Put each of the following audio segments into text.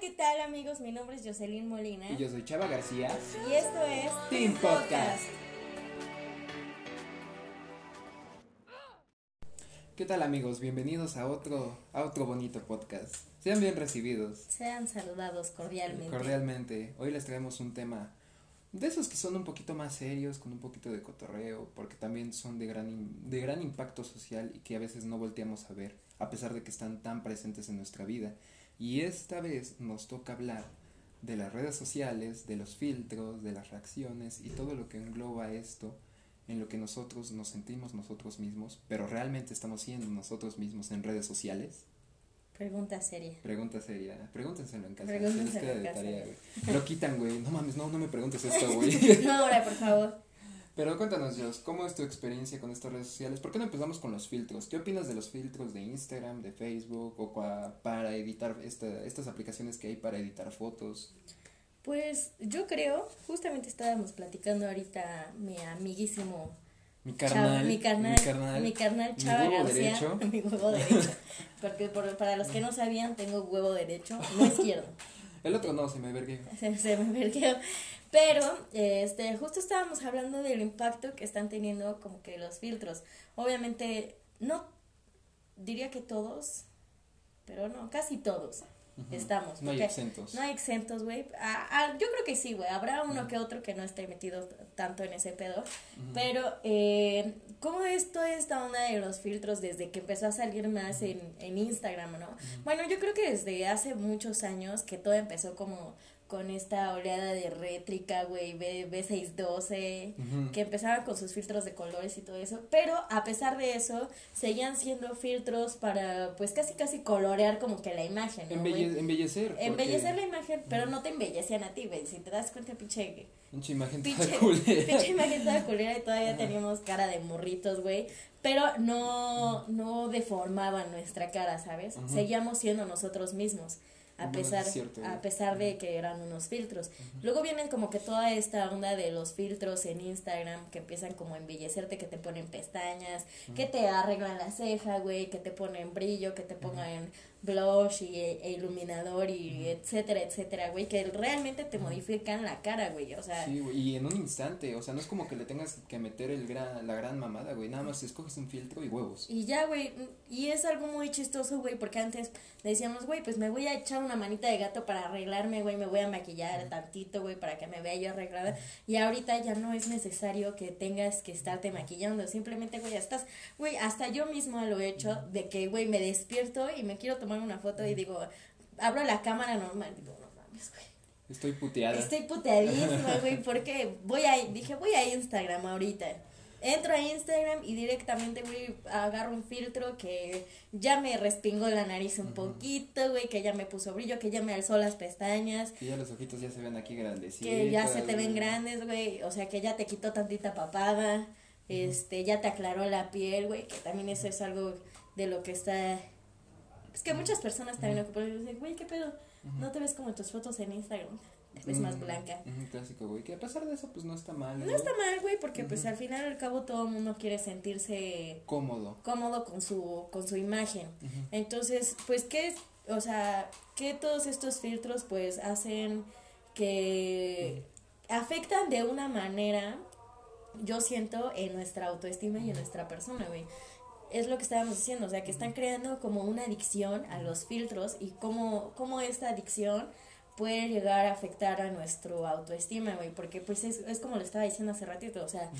¿qué tal amigos? Mi nombre es Jocelyn Molina. Y yo soy Chava García. Y esto es Team Podcast. ¿Qué tal amigos? Bienvenidos a otro, a otro bonito podcast. Sean bien recibidos. Sean saludados cordialmente. Cordialmente. Hoy les traemos un tema de esos que son un poquito más serios, con un poquito de cotorreo, porque también son de gran, de gran impacto social y que a veces no volteamos a ver, a pesar de que están tan presentes en nuestra vida. Y esta vez nos toca hablar de las redes sociales, de los filtros, de las reacciones y todo lo que engloba esto en lo que nosotros nos sentimos nosotros mismos, pero realmente estamos siendo nosotros mismos en redes sociales. Pregunta seria. Pregunta seria, pregúntenselo en casa, se Pregúntenselo en casa. tarea. Lo quitan, güey, no mames, no, no me preguntes esto, güey. No, ahora, por favor. Pero cuéntanos, Jos, ¿cómo es tu experiencia con estas redes sociales? ¿Por qué no empezamos con los filtros? ¿Qué opinas de los filtros de Instagram, de Facebook o para editar esta, estas aplicaciones que hay para editar fotos? Pues yo creo, justamente estábamos platicando ahorita mi amiguísimo Mi Chava- carnal, mi carnal, mi carnal, mi carnal mi Chava huevo García, derecho. mi huevo derecho, porque por- para los que no sabían tengo huevo derecho, no izquierdo, El otro no, se me vergué. se, se me vergueó. Pero, este, justo estábamos hablando del impacto que están teniendo como que los filtros. Obviamente, no diría que todos, pero no, casi todos estamos. No hay exentos. No hay exentos, güey. Ah, ah, yo creo que sí, güey. Habrá uno que otro que no esté metido tanto en ese pedo. Ujú. Pero, eh, ¿cómo es toda esta onda de los filtros desde que empezó a salir más en, en Instagram, no? Bueno, yo creo que desde hace muchos años que todo empezó como con esta oleada de rétrica, güey, B, B612, Ujú. que empezaban con sus filtros de colores y todo eso, pero a pesar de eso, seguían siendo filtros para, pues, casi casi colorear como que la imagen, ¿no? Embelle- embellecer. porque- Embellecer la imagen, pero no te embellecían a ti, güey. Si te das cuenta, pinche, Pinche imagen toda pinche, culera. pinche imagen toda culera y todavía teníamos cara de morritos, güey. Pero no, no deformaban nuestra cara, ¿sabes? Seguíamos siendo nosotros mismos. A pesar, cierto, a pesar de que eran unos filtros. Luego vienen como que toda esta onda de los filtros en Instagram que empiezan como a embellecerte, que te ponen pestañas, que te arreglan la ceja, güey, que te ponen brillo, que te pongan blush y e iluminador y etcétera, etcétera, güey, que realmente te modifican la cara, güey, o sea, Sí, güey, y en un instante, o sea, no es como que le tengas que meter el gran, la gran mamada, güey, nada más escoges un filtro y huevos. y ya, güey, y es algo muy chistoso, güey, porque antes decíamos, güey, pues me voy a echar una manita de gato para arreglarme, güey, me voy a maquillar tantito, güey, para que me vea yo arreglada, y ahorita ya no es necesario que tengas que estarte maquillando, simplemente, güey, estás, güey, hasta yo mismo lo he hecho, de que, güey, me despierto y me quiero tomar una foto y digo, abro la cámara normal, digo, no mames, güey. Estoy puteada. Estoy puteadísima, güey, porque voy a, dije, voy a Instagram ahorita. Entro a Instagram y directamente, güey, agarro un filtro que ya me respingó la nariz un poquito, güey, que ya me puso brillo, que ya me alzó las pestañas, Que ya los ojitos ya se ven aquí grandecitos. que ya se te ven grandes, güey, o sea, que ya te quitó tantita papada, este, ya te aclaró la piel, güey, que también eso es algo de lo que está, pues que muchas personas también ocupan, y dicen, güey, ¿qué pedo? No te ves como en tus fotos en Instagram, te ves más blanca. Un clásico, güey, que a pesar de eso, pues no está mal. No güey. está mal, güey, porque pues al final al cabo todo el mundo quiere sentirse Cómodo. cómodo con su, con su imagen. Entonces, pues, ¿qué es? O sea, que todos estos filtros pues hacen que afectan de una manera, yo siento, en nuestra autoestima y en nuestra persona, güey. Es lo que estábamos diciendo, o sea, que están creando como una adicción a los filtros y cómo, cómo esta adicción puede llegar a afectar a nuestro autoestima, güey, porque pues es, es como le estaba diciendo hace ratito, o sea,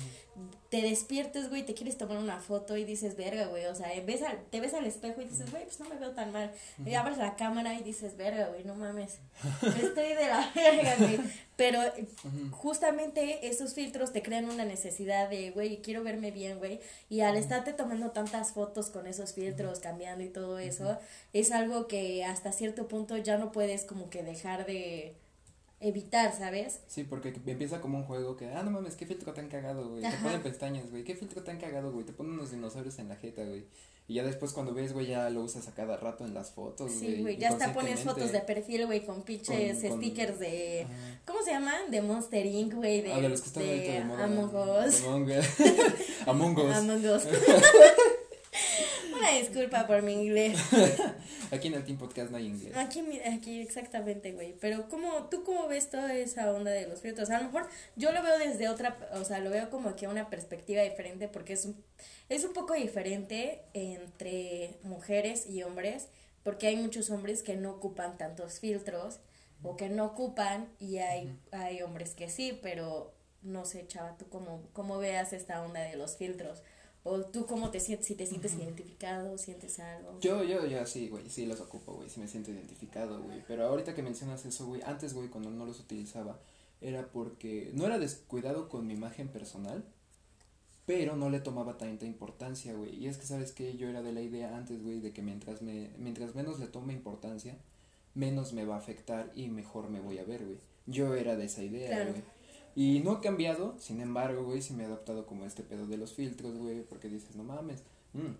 te despiertes, güey, te quieres tomar una foto y dices, verga, güey, o sea, ves al, te ves al espejo y dices, güey, pues no me veo tan mal, y abres la cámara y dices, verga, güey, no mames, estoy de la verga, güey, pero eh, justamente esos filtros te crean una necesidad de, güey, quiero verme bien, güey, y al estarte tomando tantas fotos con esos filtros, cambiando y todo eso, es algo que hasta cierto punto ya no puedes como que dejar de evitar, ¿sabes? Sí, porque empieza como un juego que, ah, no mames, qué filtro tan cagado, güey. Te ponen pestañas, güey. Qué filtro tan cagado, güey. Te ponen unos dinosaurios en la jeta, güey. Y ya después cuando ves, güey, ya lo usas a cada rato en las fotos, güey. Sí, güey, ya hasta pones fotos de perfil, güey, con pinches Con- con- stickers de... Ajá. ¿Cómo se llaman? De Monster Inc., güey, de, ah, de los que están ahorita de moda. Among Us. Among Us. Among Us. Among Us. Una disculpa por mi inglés. aquí en el Team Podcast no hay inglés. Aquí, aquí exactamente, güey. Pero ¿cómo, ¿tú cómo ves toda esa onda de los filtros? A lo mejor yo lo veo desde otra, o sea, lo veo como que una perspectiva diferente porque es un, es un poco diferente entre mujeres y hombres porque hay muchos hombres que no ocupan tantos filtros o que no ocupan y hay, hay hombres que sí, pero no sé, chava, tú cómo, cómo veas esta onda de los filtros. O tú cómo te sientes, si te sientes identificado, sientes algo. Yo, yo, yo sí, güey, sí los ocupo, güey, sí me siento identificado, güey. Pero ahorita que mencionas eso, güey, antes, güey, cuando no los utilizaba, era porque no era descuidado con mi imagen personal, pero no le tomaba tanta importancia, güey. Y es que, ¿sabes que Yo era de la idea antes, güey, de que mientras, me, mientras menos le tome importancia, menos me va a afectar y mejor me voy a ver, güey. Yo era de esa idea, güey. Y no ha cambiado, sin embargo, güey, sí me he adaptado como este pedo de los filtros, güey, porque dices, no mames, mmm,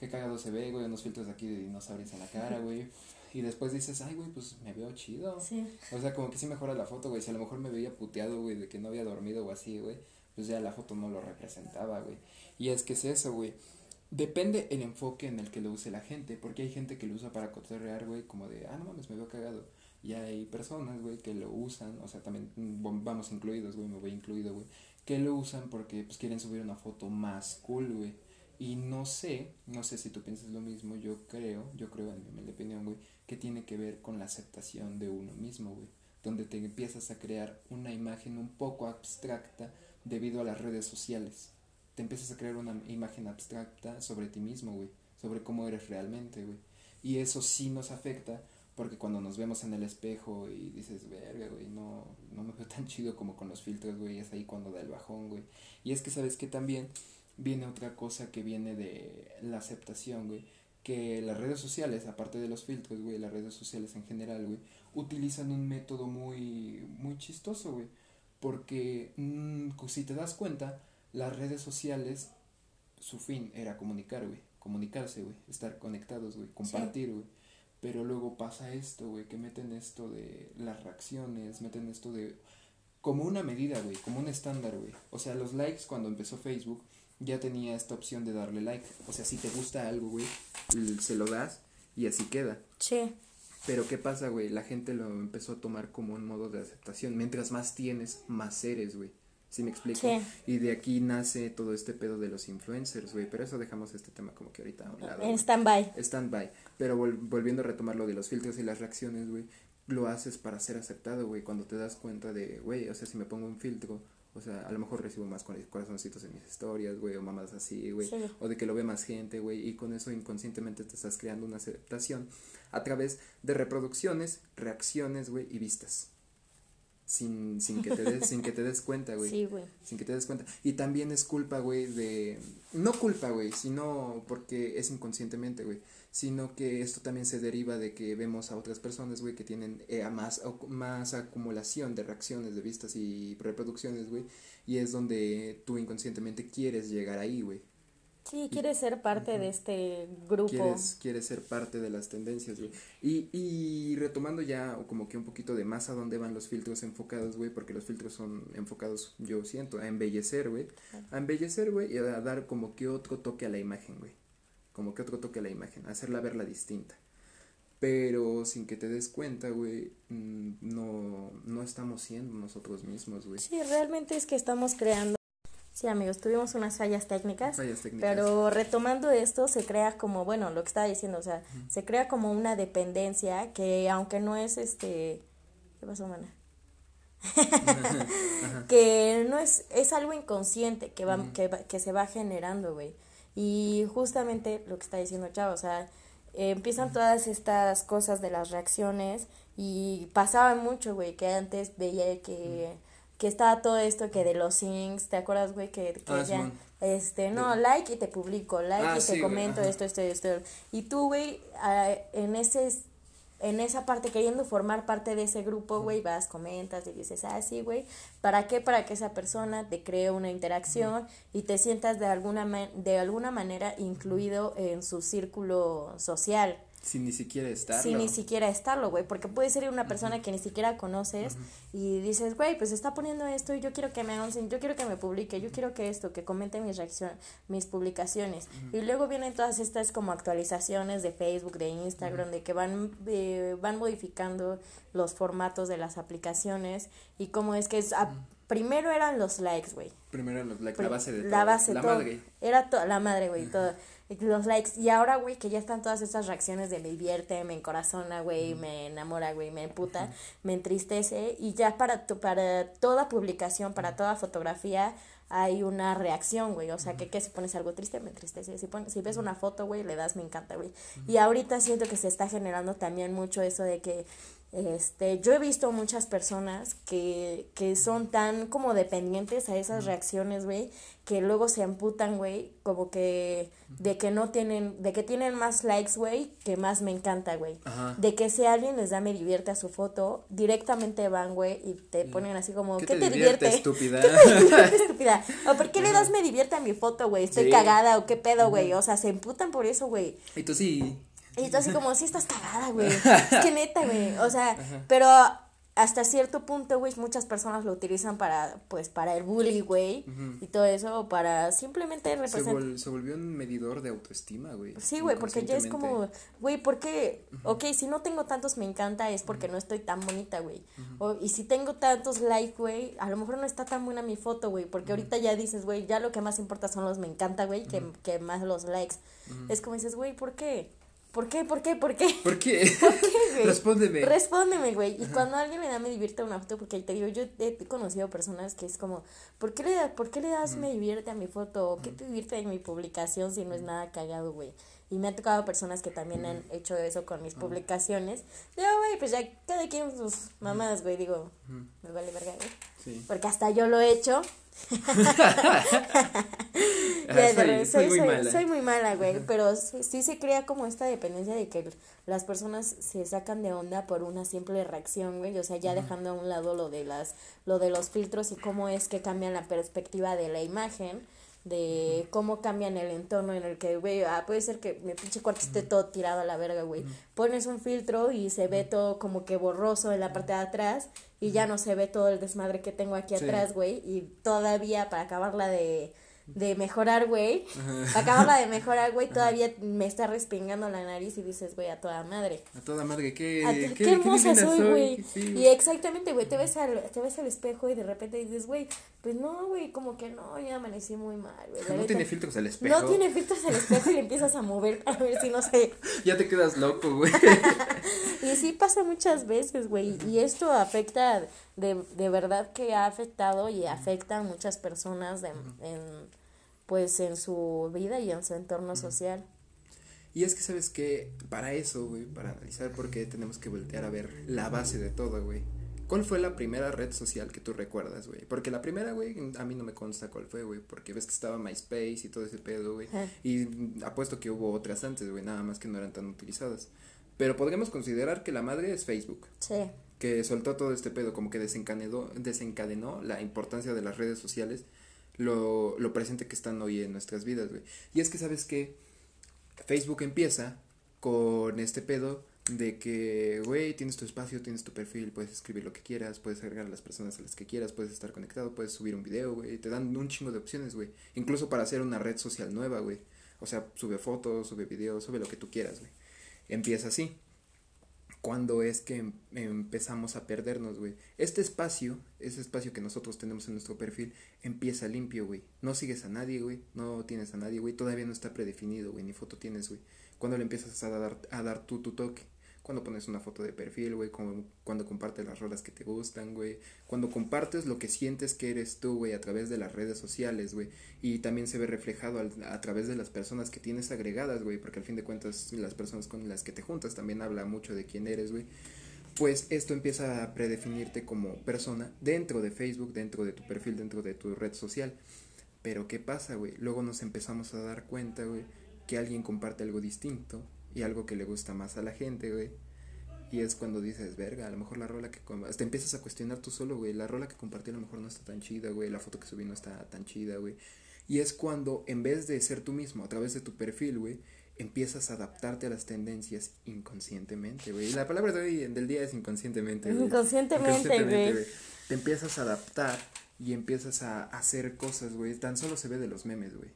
qué cagado se ve, güey, unos filtros aquí de dinosaurios en la cara, güey. Y después dices, ay, güey, pues me veo chido. Sí. O sea, como que sí mejora la foto, güey. Si a lo mejor me veía puteado, güey, de que no había dormido o así, güey, pues ya la foto no lo representaba, güey. Y es que es eso, güey. Depende el enfoque en el que lo use la gente, porque hay gente que lo usa para cotorrear, güey, como de, ah, no mames, me veo cagado. Y hay personas, güey, que lo usan, o sea, también mm, vamos incluidos, güey, me voy incluido, güey, que lo usan porque pues quieren subir una foto más cool, güey. Y no sé, no sé si tú piensas lo mismo, yo creo, yo creo en mi opinión, güey, que tiene que ver con la aceptación de uno mismo, güey. Donde te empiezas a crear una imagen un poco abstracta debido a las redes sociales. Te empiezas a crear una imagen abstracta sobre ti mismo, güey. Sobre cómo eres realmente, güey. Y eso sí nos afecta porque cuando nos vemos en el espejo y dices, verga, güey, no, no me veo tan chido como con los filtros, güey, es ahí cuando da el bajón, güey. Y es que sabes que también viene otra cosa que viene de la aceptación, güey. Que las redes sociales, aparte de los filtros, güey, las redes sociales en general, güey, utilizan un método muy, muy chistoso, güey. Porque mmm, si te das cuenta, las redes sociales, su fin era comunicar, güey. Comunicarse, güey. Estar conectados, güey. Compartir, güey. Pero luego pasa esto, güey, que meten esto de las reacciones, meten esto de como una medida, güey, como un estándar, güey. O sea, los likes cuando empezó Facebook ya tenía esta opción de darle like. O sea, si te gusta algo, güey, se lo das y así queda. Sí. Pero ¿qué pasa, güey? La gente lo empezó a tomar como un modo de aceptación. Mientras más tienes, más eres, güey. ¿Sí me explico? Sí. Y de aquí nace todo este pedo de los influencers, güey. Pero eso dejamos este tema como que ahorita a un lado. En stand-by. Stand-by. Pero volviendo a retomar lo de los filtros y las reacciones, güey. Lo haces para ser aceptado, güey. Cuando te das cuenta de, güey, o sea, si me pongo un filtro, o sea, a lo mejor recibo más corazoncitos en mis historias, güey, o mamadas así, güey. O de que lo ve más gente, güey. Y con eso inconscientemente te estás creando una aceptación a través de reproducciones, reacciones, güey, y vistas sin, sin, que te des, sin que te des cuenta, güey. Sí, güey. Sin que te des cuenta. Y también es culpa, güey, de... No culpa, güey, sino porque es inconscientemente, güey. Sino que esto también se deriva de que vemos a otras personas, güey, que tienen eh, más, más acumulación de reacciones, de vistas y reproducciones, güey. Y es donde tú inconscientemente quieres llegar ahí, güey. Sí, quieres ser parte de este grupo. Quieres, quieres ser parte de las tendencias, güey. Y, y retomando ya como que un poquito de más a dónde van los filtros enfocados, güey, porque los filtros son enfocados, yo siento, a embellecer, güey. A embellecer, güey, y a dar como que otro toque a la imagen, güey. Como que otro toque a la imagen, hacerla verla distinta. Pero sin que te des cuenta, güey, mm, no, no estamos siendo nosotros mismos, güey. Sí, realmente es que estamos creando Sí, amigos, tuvimos unas fallas técnicas, fallas técnicas, pero retomando esto se crea como, bueno, lo que estaba diciendo, o sea, se crea como una dependencia que aunque no es este, ¿qué pasó, mana? que no es, es algo inconsciente que va, que, que se va generando, güey. Y justamente lo que está diciendo Chavo, o sea, empiezan todas estas cosas de las reacciones y pasaba mucho, güey, que antes veía que que estaba todo esto que de los syncs, ¿te acuerdas, güey? Que, que ah, este, no, like y te publico, like ah, y te comento esto, esto, esto. Y tú, güey, en ese en esa parte queriendo formar parte de ese grupo, güey, vas, comentas y dices, ah, sí, güey, ¿para qué? Para que esa persona te cree una interacción y te sientas de alguna, de alguna manera incluido en su círculo social. Sin ni siquiera estarlo. Sin ni siquiera estarlo, güey. Porque puede ser una persona que ni siquiera conoces y dices, güey, pues está poniendo esto y yo quiero que me hagan, yo quiero que me publique, yo quiero que esto, que comente mis reacciones, mis publicaciones. Y luego vienen todas estas como actualizaciones de Facebook, de Instagram, de que van, eh, van modificando los formatos de las aplicaciones y cómo es que es... Primero eran los likes, güey. Primero los likes, la base de todo. La base, la madre. Era la madre, güey, todo los likes. Y ahora, güey, que ya están todas esas reacciones de me divierte, me encorazona, güey, me enamora, güey, me puta, me entristece. Y ya para, tu, para toda publicación, para toda fotografía, hay una reacción, güey. O sea, que, que si pones algo triste, me entristece. Si, pones, si ves una foto, güey, le das me encanta, güey. Y ahorita siento que se está generando también mucho eso de que este, yo he visto muchas personas que, que son tan como dependientes a esas reacciones, güey, que luego se amputan, güey, como que de que no tienen, de que tienen más likes, güey, que más me encanta, güey. De que si alguien les da me divierte a su foto, directamente van, güey, y te ponen así como, ¿qué, te, divierte? estúpida? ¿Qué te divierte, estúpida? ¿O por qué le das me divierte a mi foto, güey? Estoy cagada o qué pedo, güey. O sea, se emputan por eso, güey. Y tú sí. Y tú así como, sí estás cagada, güey. Es que neta, güey. O sea, pero hasta cierto punto, güey, muchas personas lo utilizan para, pues, para el bully, güey, y todo eso, para simplemente representar. Se, volvió un medidor de autoestima, güey. Sí, güey, porque ya es como, güey, ¿por qué? Ok, si no tengo tantos me encanta es porque no estoy tan bonita, güey. Y si tengo tantos likes, güey, a lo mejor no está tan buena mi foto, güey, porque ahorita ya dices, güey, ya lo que más importa son los me encanta, güey, que, que más los likes. Es como dices, güey, ¿por qué? ¿Por qué? ¿Por qué? ¿Por qué? ¿Por qué? ¿Por qué, güey? Respóndeme. Respóndeme, güey. Y cuando alguien le da me divierte a una foto, porque te digo, yo he conocido personas que es como, ¿por qué le, ¿por qué le das me divierte a mi foto? ¿O qué te divierte en mi publicación si no es nada cagado, güey? Y me ha tocado personas que también han hecho eso con mis publicaciones. Yo, güey, pues ya cada quien sus mamás, güey, digo, me vale verga, güey. Sí. Porque hasta yo lo he hecho soy, muy mala. Soy muy mala, güey, pero sí, se crea como esta dependencia de que las personas se sacan de onda por una simple reacción, güey, o sea, ya dejando a un lado lo de las lo de los filtros y cómo es que cambian la perspectiva de la imagen de cómo cambian el entorno en el que, güey, ah, puede ser que mi pinche cuarto esté todo tirado a la verga, güey. Pones un filtro y se ve todo como que borroso en la parte de atrás y ya no se ve todo el desmadre que tengo aquí atrás, güey. Y todavía para acabarla de de mejorar, güey. Acabarla de mejorar, güey, todavía me está respingando la nariz y dices, güey, a toda madre. A toda madre, qué, qué, hermosa soy, güey. Y exactamente, güey, te ves al te ves al espejo y de repente dices, güey, pues no, güey, como que no, ya amanecí muy mal, güey. No tiene filtros el espejo. No tiene filtros el espejo y le empiezas a mover a ver si no sé. Ya te quedas loco, güey. y sí pasa muchas veces, güey, y esto afecta de, de verdad que ha afectado y afecta a muchas personas de, en pues en su vida y en su entorno social. Y es que sabes que para eso, güey, para analizar por qué tenemos que voltear a ver la base de todo, güey. ¿Cuál fue la primera red social que tú recuerdas, güey? Porque la primera, güey, a mí no me consta cuál fue, güey, porque ves que estaba MySpace y todo ese pedo, güey. Y apuesto que hubo otras antes, güey, nada más que no eran tan utilizadas. Pero podríamos considerar que la madre es Facebook. Sí. Que soltó todo este pedo, como que desencadenó, desencadenó la importancia de las redes sociales lo, lo presente que están hoy en nuestras vidas, güey. Y es que, ¿sabes que Facebook empieza con este pedo de que, güey, tienes tu espacio, tienes tu perfil, puedes escribir lo que quieras, puedes agregar a las personas a las que quieras, puedes estar conectado, puedes subir un video, güey, te dan un chingo de opciones, güey. Incluso para hacer una red social nueva, güey. O sea, sube fotos, sube videos, sube lo que tú quieras, güey. Empieza así cuando es que em, empezamos a perdernos, güey. Este espacio, ese espacio que nosotros tenemos en nuestro perfil, empieza limpio, güey. No sigues a nadie, güey. No tienes a nadie, güey. Todavía no está predefinido, güey. Ni foto tienes, güey. Cuando le empiezas a dar, a dar tú tu toque cuando pones una foto de perfil, güey, cuando compartes las rolas que te gustan, güey, cuando compartes lo que sientes que eres tú, güey, a través de las redes sociales, güey, y también se ve reflejado a través de las personas que tienes agregadas, güey, porque al fin de cuentas las personas con las que te juntas también habla mucho de quién eres, güey. Pues esto empieza a predefinirte como persona dentro de Facebook, dentro de tu perfil, dentro de tu red social. Pero ¿qué pasa, güey? Luego nos empezamos a dar cuenta, güey, que alguien comparte algo distinto y algo que le gusta más a la gente, güey. Y es cuando dices, verga, a lo mejor la rola que... Te empiezas a cuestionar tú solo, güey. La rola que compartí a lo mejor no está tan chida, güey. La foto que subí no está tan chida, güey. Y es cuando, en vez de ser tú mismo a través de tu perfil, güey, empiezas a adaptarte a las tendencias inconscientemente, güey. La palabra de hoy, del día es inconscientemente, güey. Inconscientemente, güey. Te empiezas a adaptar y empiezas a hacer cosas, güey. Tan solo se ve de los memes, güey.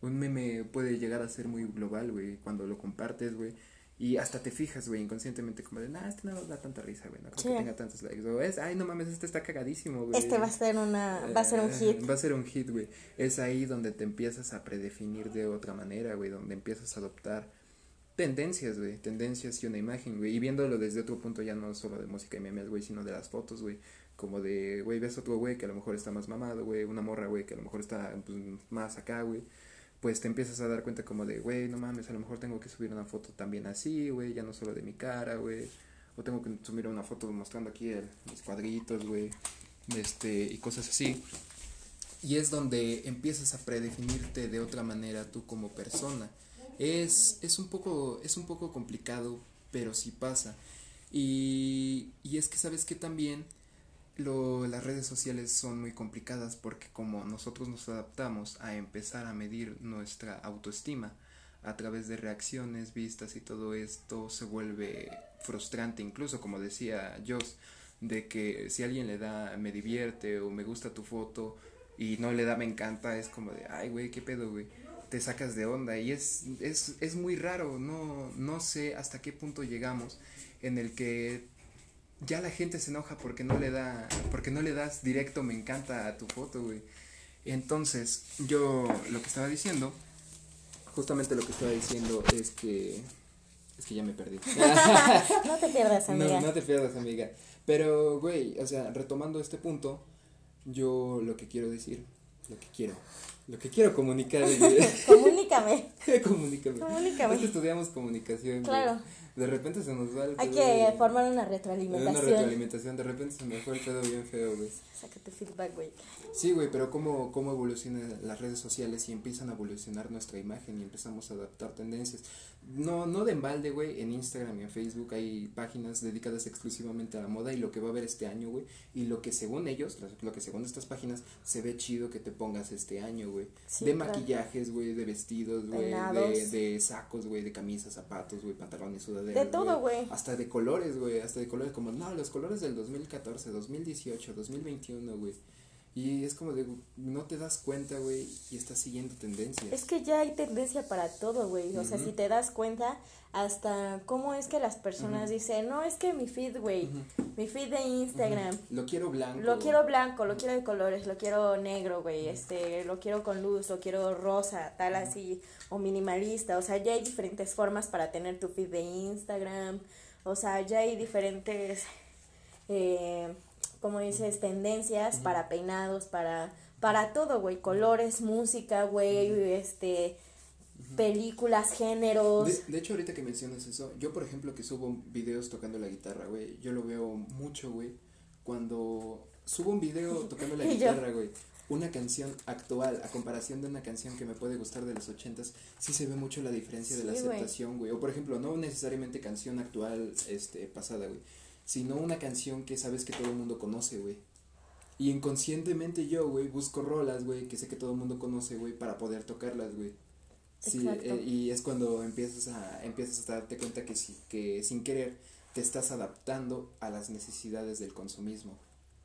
Un meme puede llegar a ser muy global, güey, cuando lo compartes, güey. Y hasta te fijas, güey, inconscientemente, como de, nah, este no da tanta risa, güey, no creo que tenga tantos likes. O es, ay, no mames, este está cagadísimo, güey. Este va a ser una, va a ser un hit. Eh, va a ser un hit, güey. Es ahí donde te empiezas a predefinir de otra manera, güey, donde empiezas a adoptar tendencias, güey, tendencias y una imagen, güey. Y viéndolo desde otro punto, ya no solo de música y memes, güey, sino de las fotos, güey. Como de, güey, ves otro güey que a lo mejor está más mamado, güey, una morra, güey, que a lo mejor está pues, más acá, güey pues te empiezas a dar cuenta como de, güey, no mames, a lo mejor tengo que subir una foto también así, güey, ya no solo de mi cara, güey, o tengo que subir una foto mostrando aquí el, mis cuadritos, güey, este, y cosas así. Y es donde empiezas a predefinirte de otra manera tú como persona. Es, es, un, poco, es un poco complicado, pero sí pasa. Y, y es que sabes que también lo, las redes sociales son muy complicadas porque como nosotros nos adaptamos a empezar a medir nuestra autoestima a través de reacciones, vistas y todo esto se vuelve frustrante. Incluso como decía Joss de que si alguien le da me divierte o me gusta tu foto y no le da me encanta es como de ay güey qué pedo güey te sacas de onda y es, es, es muy raro no, no sé hasta qué punto llegamos en el que ya la gente se enoja porque no le da, porque no le das directo me encanta a tu foto, güey. Entonces, yo lo que estaba diciendo, justamente lo que estaba diciendo es que es que ya me perdí. no te pierdas, amiga. No, no te pierdas, amiga. Pero, güey, o sea, retomando este punto, yo lo que quiero decir, lo que quiero, lo que quiero comunicar. Comunícame. Comunícame. Comunícame. estudiamos comunicación. Claro de repente se nos va el. Hay que formar una retroalimentación. Una retroalimentación, de repente se me fue el pedo bien feo, güey. Sácate feedback, güey. Sí, güey, pero cómo, cómo evolucionan las redes sociales y empiezan a evolucionar nuestra imagen y empezamos a adaptar tendencias. No, no de embalde, güey, en Instagram y en Facebook hay páginas dedicadas exclusivamente a la moda y lo que va a haber este año, güey, y lo que según ellos, lo que según estas páginas, se ve chido que te pongas este año, güey. De maquillajes, güey, de vestidos, güey, de, de, sacos, güey, de camisas, zapatos, güey, pantalones, sudaderas. De todo, güey. Hasta de colores, güey, hasta de colores como, no, los colores del 2014, 2018, 2021, güey. Y es como de, no te das cuenta, güey, y estás siguiendo tendencias. Es que ya hay tendencia para todo, güey. O sea, si te das cuenta, hasta cómo es que las personas dicen, no, es que mi feed, güey, mi feed de Instagram. Lo quiero blanco. Lo quiero blanco, lo quiero de colores, lo quiero negro, güey, este, lo quiero con luz, lo quiero rosa, tal así, o minimalista. O sea, ya hay diferentes formas para tener tu feed de Instagram. O sea, ya hay diferentes... Eh, como dices, tendencias para peinados, para, para todo, güey, colores, música, güey, este, películas, géneros. De, hecho, ahorita que mencionas eso, yo por ejemplo que subo videos tocando la guitarra, güey, yo lo veo mucho, güey, cuando subo un video tocando la guitarra, güey. Una canción actual a comparación de una canción que me puede gustar de los ochentas, sí se ve mucho la diferencia de la aceptación, güey. O por ejemplo, no necesariamente canción actual, este, pasada, güey sino una canción que sabes que todo el mundo conoce, güey. Y inconscientemente yo, güey, busco rolas, güey, que sé que todo el mundo conoce, güey, para poder tocarlas, güey. Sí, eh, y es cuando empiezas a, empiezas a darte cuenta que, si, que sin querer te estás adaptando a las necesidades del consumismo.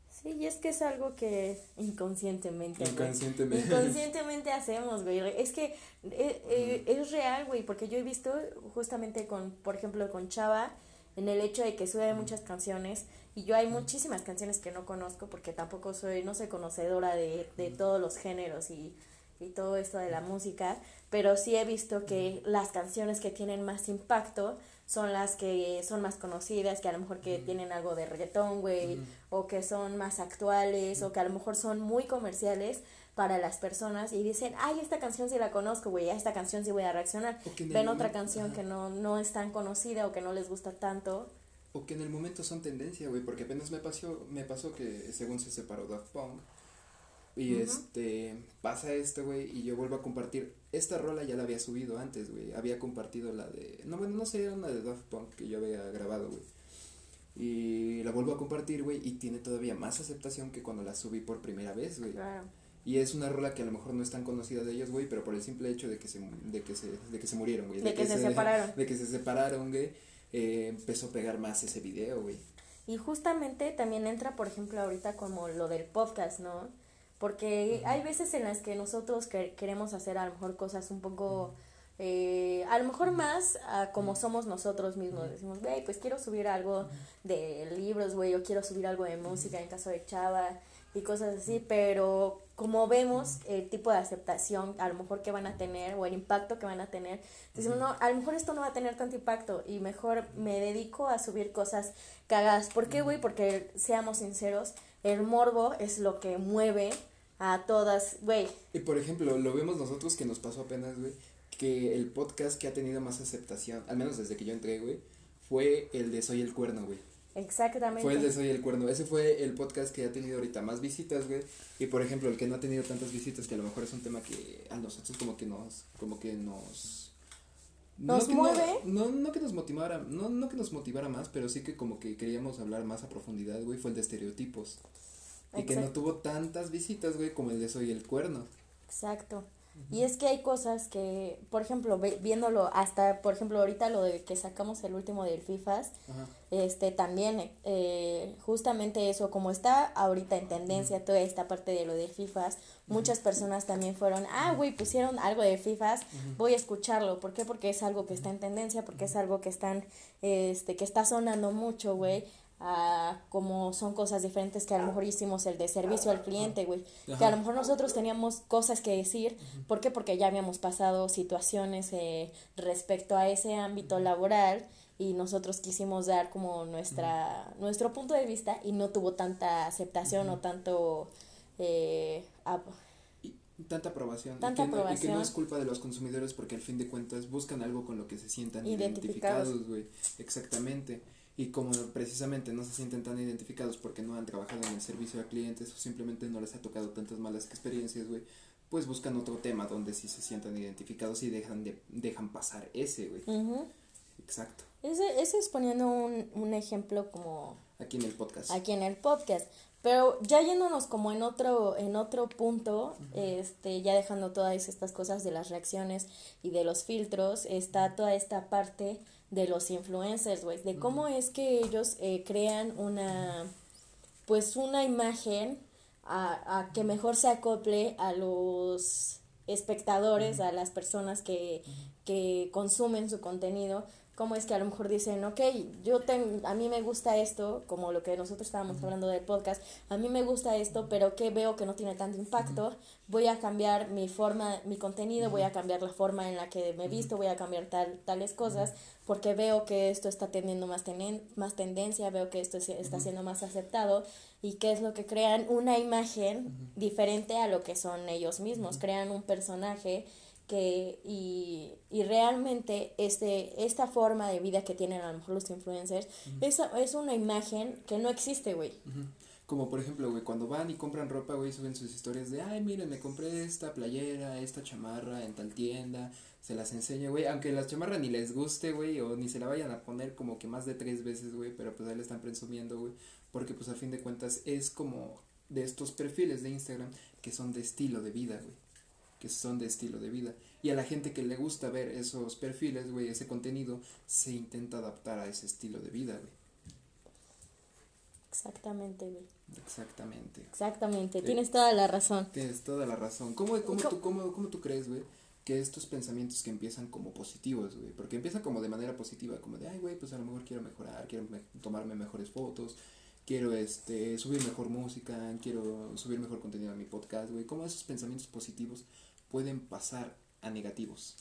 Sí, y es que es algo que inconscientemente. Inconscientemente. Inconscientemente hacemos, güey. Es que eh, eh, es real, güey, porque yo he visto justamente con, por ejemplo, con Chava, en el hecho de que sube muchas canciones y yo hay muchísimas canciones que no conozco porque tampoco soy, no soy conocedora de, de todos los géneros y, y todo esto de la música, pero sí he visto que las canciones que tienen más impacto son las que son más conocidas, que a lo mejor que tienen algo de reggaetón, güey, o que son más actuales, o que a lo mejor son muy comerciales, para las personas y dicen, ay, esta canción sí la conozco, güey, a esta canción sí voy a reaccionar. Ven otra canción que no, no es tan conocida o que no les gusta tanto. O que en el momento son tendencia, güey, porque apenas me pasó, me pasó que según se separó Daft Punk, y este, pasa esto, güey, y yo vuelvo a compartir. Esta rola ya la había subido antes, güey. Había compartido la de. No, bueno, no sé, era una de Daft Punk que yo había grabado, güey. Y la vuelvo a compartir, güey, y tiene todavía más aceptación que cuando la subí por primera vez, güey. Y es una rola que a lo mejor no es tan conocida de ellos, güey, pero por el simple hecho de que se, de que se, de que se murieron, güey. De, que, se, separaron. De que se separaron, güey, eh, empezó a pegar más ese video, güey. Y justamente también entra, por ejemplo, ahorita como lo del podcast, ¿no? Porque hay veces en las que nosotros queremos hacer a lo mejor cosas un poco... Eh, a lo mejor más como somos nosotros mismos. Decimos, güey, pues quiero subir algo de libros, güey, o quiero subir algo de música en caso de Chava y cosas así, pero como vemos el tipo de aceptación a lo mejor que van a tener o el impacto que van a tener, decimos, no, a lo mejor esto no va a tener tanto impacto y mejor me dedico a subir cosas cagadas. ¿Por qué, güey? Porque seamos sinceros, el morbo es lo que mueve a todas, güey. Y por ejemplo, lo vemos nosotros que nos pasó apenas, güey, que el podcast que ha tenido más aceptación, al menos desde que yo entré, güey, fue el de Soy el Cuerno, güey. Exactamente. Fue el de Soy el Cuerno. Ese fue el podcast que ha tenido ahorita más visitas, güey. Y por ejemplo, el que no ha tenido tantas visitas, que a lo mejor es un tema que a nosotros como que nos, como que nos... Nos mueve. No, no, que nos motivara, no, no que nos motivara más, pero sí que como que queríamos hablar más a profundidad, güey, fue el de estereotipos. Y que no tuvo tantas visitas, güey, como el de Soy el Cuerno. Exacto. Y es que hay cosas que, por ejemplo, viéndolo hasta, por ejemplo, ahorita lo de que sacamos el último del FIFAS, este también, eh, justamente eso, como está ahorita en tendencia toda esta parte de lo del FIFAS, muchas personas también fueron, ah, güey, pusieron algo de FIFAS, voy a escucharlo. ¿Por qué? Porque es algo que está en tendencia, porque es algo que están, este, que está sonando mucho, güey como son cosas diferentes que a lo mejor hicimos el de servicio al cliente, güey. Que a lo mejor nosotros teníamos cosas que decir. ¿Por qué? Porque ya habíamos pasado situaciones eh, respecto a ese ámbito laboral y nosotros quisimos dar como nuestra, nuestro punto de vista y no tuvo tanta aceptación o tanto... Eh, tanta aprobación. Tanta y que, aprobación. Y que no es culpa de los consumidores porque al fin de cuentas buscan algo con lo que se sientan identificados, güey. Exactamente y como precisamente no se sienten tan identificados porque no han trabajado en el servicio a clientes o simplemente no les ha tocado tantas malas experiencias, güey, pues buscan otro tema donde sí se sientan identificados y dejan de dejan pasar ese, güey. Exacto. Ese, ese es poniendo un, un ejemplo como aquí en el podcast. Aquí en el podcast. Pero ya yéndonos como en otro, en otro punto, este, ya dejando todas estas cosas de las reacciones y de los filtros, está toda esta parte de los influencers, güey, de cómo es que ellos eh, crean una, pues una imagen a, a, que mejor se acople a los espectadores, a las personas que, que consumen su contenido, cómo es que a lo mejor dicen, ok, yo tengo, a mí me gusta esto, como lo que nosotros estábamos hablando del podcast, a mí me gusta esto, pero que veo que no tiene tanto impacto, voy a cambiar mi forma, mi contenido, voy a cambiar la forma en la que me visto, voy a cambiar tal, tales cosas, porque veo que esto está teniendo más, más tendencia, veo que esto está siendo más aceptado y que es lo que crean una imagen diferente a lo que son ellos mismos, crean un personaje que y, y realmente este esta forma de vida que tienen a lo mejor los influencers es, es una imagen que no existe, güey. Como por ejemplo, güey, cuando van y compran ropa, güey, suben sus historias de, ay, miren, me compré esta playera, esta chamarra en tal tienda, se las enseño, güey, aunque las chamarras ni les guste, güey, o ni se la vayan a poner como que más de tres veces, güey, pero pues ahí le están presumiendo, güey, porque pues al fin de cuentas es como de estos perfiles de Instagram que son de estilo de vida, güey que son de estilo de vida. Y a la gente que le gusta ver esos perfiles, güey, ese contenido, se intenta adaptar a ese estilo de vida, güey. Exactamente, güey. Exactamente. Exactamente, tienes toda la razón. Tienes toda la razón. ¿Cómo, cómo, tú, cómo, cómo tú crees, güey? que estos pensamientos que empiezan como positivos, güey, porque empiezan como de manera positiva, como de, ay, güey, pues a lo mejor quiero mejorar, quiero tomarme mejores fotos, quiero este subir mejor música, quiero subir mejor contenido a mi podcast, güey, cómo esos pensamientos positivos pueden pasar a negativos.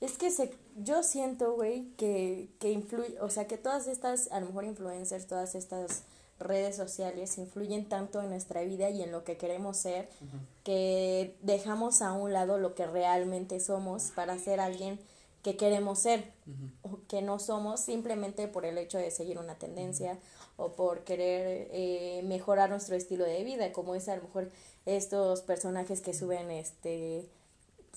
Es que se, yo siento, güey, que, que influye, o sea, que todas estas, a lo mejor influencers, todas estas redes sociales influyen tanto en nuestra vida y en lo que queremos ser, que dejamos a un lado lo que realmente somos para ser alguien que queremos ser o que no somos simplemente por el hecho de seguir una tendencia o por querer eh, mejorar nuestro estilo de vida, como es a lo mejor estos personajes que suben este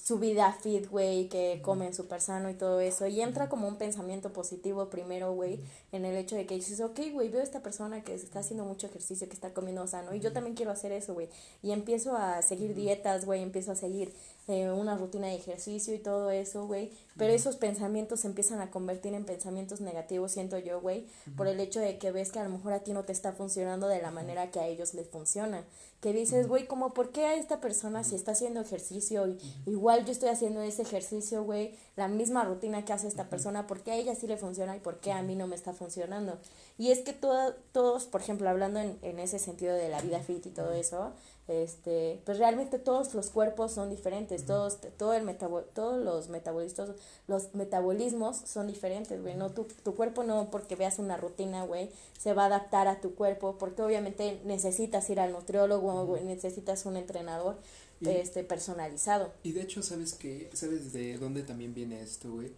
su vida fit, güey, que comen súper sano y todo eso. Y entra como un pensamiento positivo primero, güey, en el hecho de que dices, ok, güey, veo a esta persona que está haciendo mucho ejercicio, que está comiendo sano, y yo también quiero hacer eso, güey. Y empiezo a seguir dietas, güey, empiezo a seguir eh, una rutina de ejercicio y todo eso, güey. Pero esos pensamientos se empiezan a convertir en pensamientos negativos, siento yo, güey, por el hecho de que ves que a lo mejor a ti no te está funcionando de la manera que a ellos les funciona. Que dices, güey, como, ¿por qué a esta persona si está haciendo ejercicio y igual yo estoy haciendo ese ejercicio, güey, la misma rutina que hace esta persona, ¿por qué a ella sí le funciona y por qué a mí no me está funcionando? Y es que todos, por ejemplo, hablando en, en ese sentido de la vida fit y todo eso, este, pues realmente todos los cuerpos son diferentes, todos, todo el metabo todos los metabolismos, los metabolismos son diferentes, güey, no, tu, tu cuerpo no porque veas una rutina, güey, se va a adaptar a tu cuerpo, porque obviamente necesitas ir al nutriólogo, güey, necesitas un entrenador, este, personalizado. Y de hecho, ¿sabes que ¿Sabes de dónde también viene esto, güey?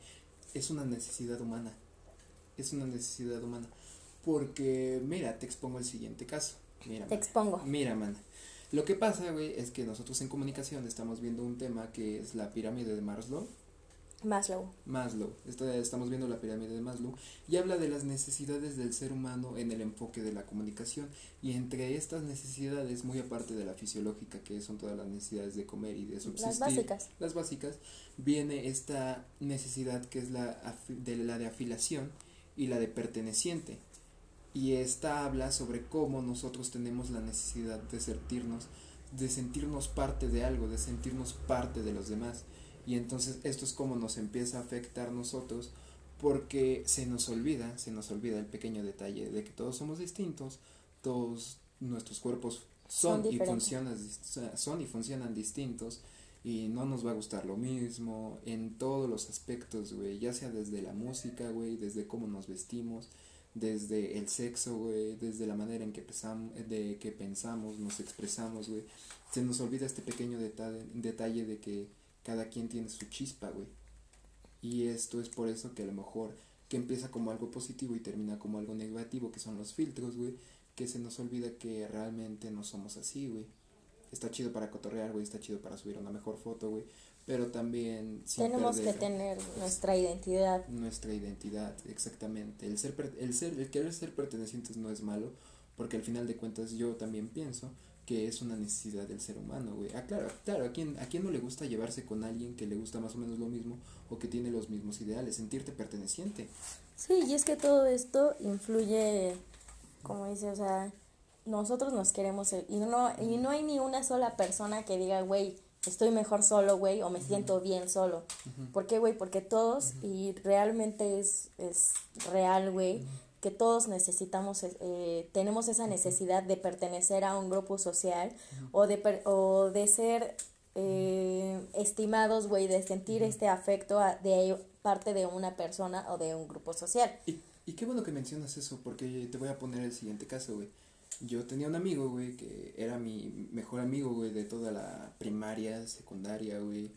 Es una necesidad humana, es una necesidad humana, porque, mira, te expongo el siguiente caso, mira. Te expongo. Mira, man lo que pasa, güey, es que nosotros en comunicación estamos viendo un tema que es la pirámide de Maslow. Maslow. Maslow. estamos viendo la pirámide de Maslow y habla de las necesidades del ser humano en el enfoque de la comunicación. Y entre estas necesidades, muy aparte de la fisiológica, que son todas las necesidades de comer y de subsistir. Las básicas. Las básicas, viene esta necesidad que es la de, la de afilación y la de perteneciente y esta habla sobre cómo nosotros tenemos la necesidad de sentirnos, de sentirnos parte de algo, de sentirnos parte de los demás. Y entonces esto es como nos empieza a afectar nosotros porque se nos olvida, se nos olvida el pequeño detalle de que todos somos distintos, todos nuestros cuerpos son, y funcionan son y funcionan distintos y no nos va a gustar lo mismo en todos los aspectos, güey, ya sea desde la música, güey, desde cómo nos vestimos, desde el sexo, güey, desde la manera en que, pensamos, de que pensamos, nos expresamos, güey. Se nos olvida este pequeño detalle, detalle de que cada quien tiene su chispa, güey. Y esto es por eso que a lo mejor que empieza como algo positivo y termina como algo negativo, que son los filtros, güey, que se nos olvida que realmente no somos así, güey. Está chido para cotorrear, güey, está chido para subir una mejor foto, güey, pero también tenemos que tener nuestra identidad. nuestra identidad exactamente. El ser el ser el querer ser pertenecientes no es malo porque al final de cuentas yo también pienso que es una necesidad del ser humano güey. Ah claro claro a quién a quién no le gusta llevarse con alguien que le gusta más o menos lo mismo o que tiene los mismos ideales sentirte perteneciente. Sí y es que todo esto influye como dice o sea nosotros nos queremos y no y no hay ni una sola persona que diga güey estoy mejor solo, güey, o me siento bien solo. ¿Por qué, güey? Porque todos, y realmente es, es real, güey, que todos necesitamos, eh, tenemos esa necesidad de pertenecer a un grupo social o de, o de ser eh, estimados, güey, de sentir este afecto de parte de una persona o de un grupo social. Y, y qué bueno que mencionas eso, porque te voy a poner el siguiente caso, güey yo tenía un amigo, güey, que era mi mejor amigo, güey, de toda la primaria, secundaria, güey,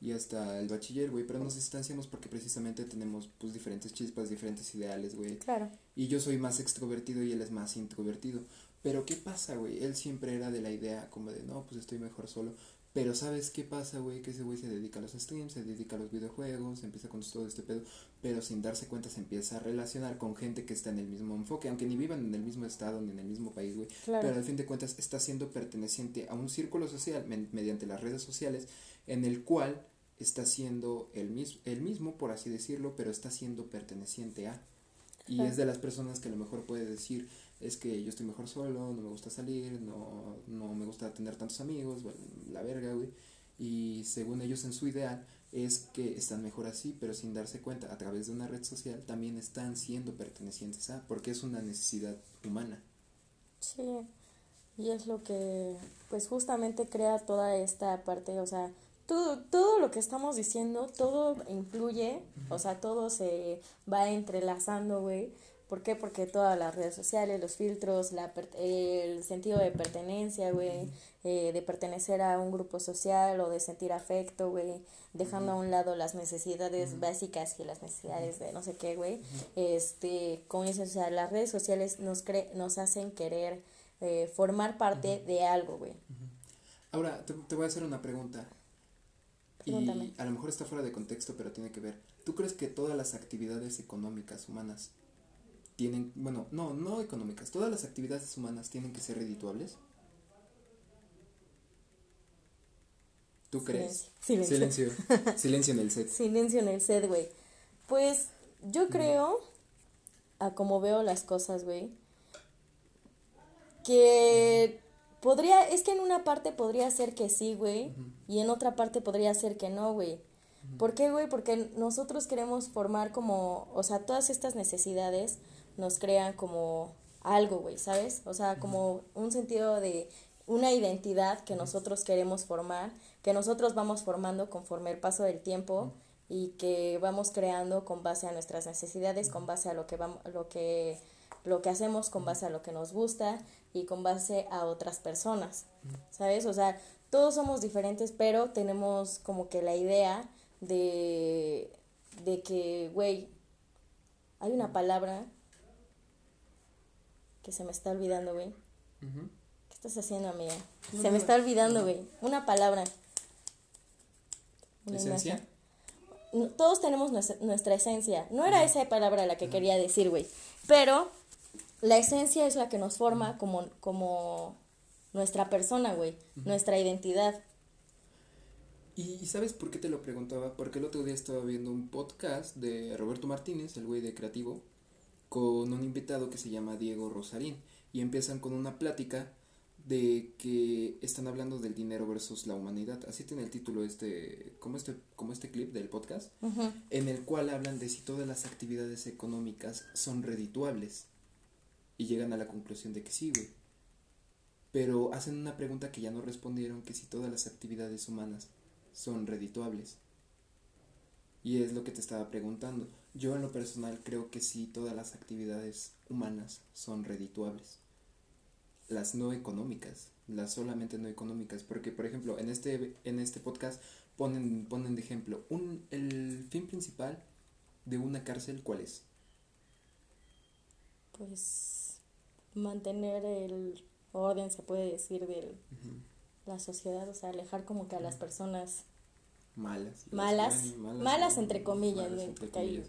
y hasta el bachiller, güey, pero nos distanciamos porque precisamente tenemos, pues, diferentes chispas, diferentes ideales, güey. Claro. Y yo soy más extrovertido y él es más introvertido. Pero, ¿qué pasa, güey? Él siempre era de la idea como de, no, pues estoy mejor solo. Pero ¿sabes qué pasa, güey? Que ese güey se dedica a los streams, se dedica a los videojuegos, empieza con todo este pedo, pero sin darse cuenta se empieza a relacionar con gente que está en el mismo enfoque, aunque ni vivan en el mismo estado ni en el mismo país, güey. Pero al fin de cuentas está siendo perteneciente a un círculo social mediante las redes sociales en el cual está siendo el, mis el mismo, por así decirlo, pero está siendo perteneciente a. Y es de las personas que a lo mejor puede decir, es que yo estoy mejor solo, no me gusta salir, no, no me gusta tener tantos amigos, bueno, la verga, güey. Y según ellos en su ideal es que están mejor así, pero sin darse cuenta, a través de una red social también están siendo pertenecientes a, porque es una necesidad humana. Sí, y es lo que, pues justamente crea toda esta parte, o sea, todo, todo lo que estamos diciendo, todo influye, o sea, todo se va entrelazando, güey ¿Por qué? Porque todas las redes sociales, los filtros, la, el sentido de pertenencia, güey, eh, de pertenecer a un grupo social o de sentir afecto, güey, dejando a un lado las necesidades básicas y las necesidades de no sé qué, güey, este, con eso, o sea, las redes sociales nos, cre nos hacen querer eh, formar parte de algo, güey. Ahora, te, te voy a hacer una pregunta. Pregúntame. Y a lo mejor está fuera de contexto, pero tiene que ver. ¿Tú crees que todas las actividades económicas humanas tienen, bueno, no, no económicas, todas las actividades humanas tienen que ser redituables? ¿Tú crees? Silencio. Silencio. Silencio en el set. Silencio en el set, güey. Pues yo creo, a como veo las cosas, güey, que podría, es que en una parte podría ser que sí, güey, y en otra parte podría ser que no, güey. ¿Por qué, güey? Porque nosotros queremos formar como, o sea, todas estas necesidades nos crean como algo, güey, ¿sabes? O sea, como un sentido de una identidad que nosotros queremos formar, que nosotros vamos formando conforme el paso del tiempo y que vamos creando con base a nuestras necesidades, con base a lo que vamos, lo que lo que hacemos con base a lo que nos gusta y con base a otras personas, ¿sabes? O sea, todos somos diferentes, pero tenemos como que la idea de, de que, güey, hay una palabra que se me está olvidando, güey. ¿Qué estás haciendo, amiga? No, Se no, me está olvidando, güey. Una palabra. Una ¿Esencia? imagen. Todos tenemos nuestra, nuestra esencia. No era esa palabra la que quería decir, güey. Pero la esencia es la que nos forma como, como nuestra persona, güey. Nuestra identidad. ¿Y y sabes por qué te lo preguntaba? Porque el otro día estaba viendo un podcast de Roberto Martínez, el güey de creativo, con un invitado que se llama Diego Rosarín. Y empiezan con una plática de que están hablando del dinero versus la humanidad. Así tiene el título este, como este, como este clip del podcast, en el cual hablan de si todas las actividades económicas son redituables. Y llegan a la conclusión de que sí, güey. Pero hacen una pregunta que ya no respondieron, que si todas las actividades humanas son redituables. Y es lo que te estaba preguntando. Yo en lo personal creo que sí todas las actividades humanas son redituables. Las no económicas, las solamente no económicas, porque por ejemplo, en este en este podcast ponen ponen de ejemplo un el fin principal de una cárcel ¿cuál es? Pues mantener el orden, se puede decir, de la sociedad. O sea, alejar como que a las personas Malas. las Malas, malas entre comillas, Malas entre.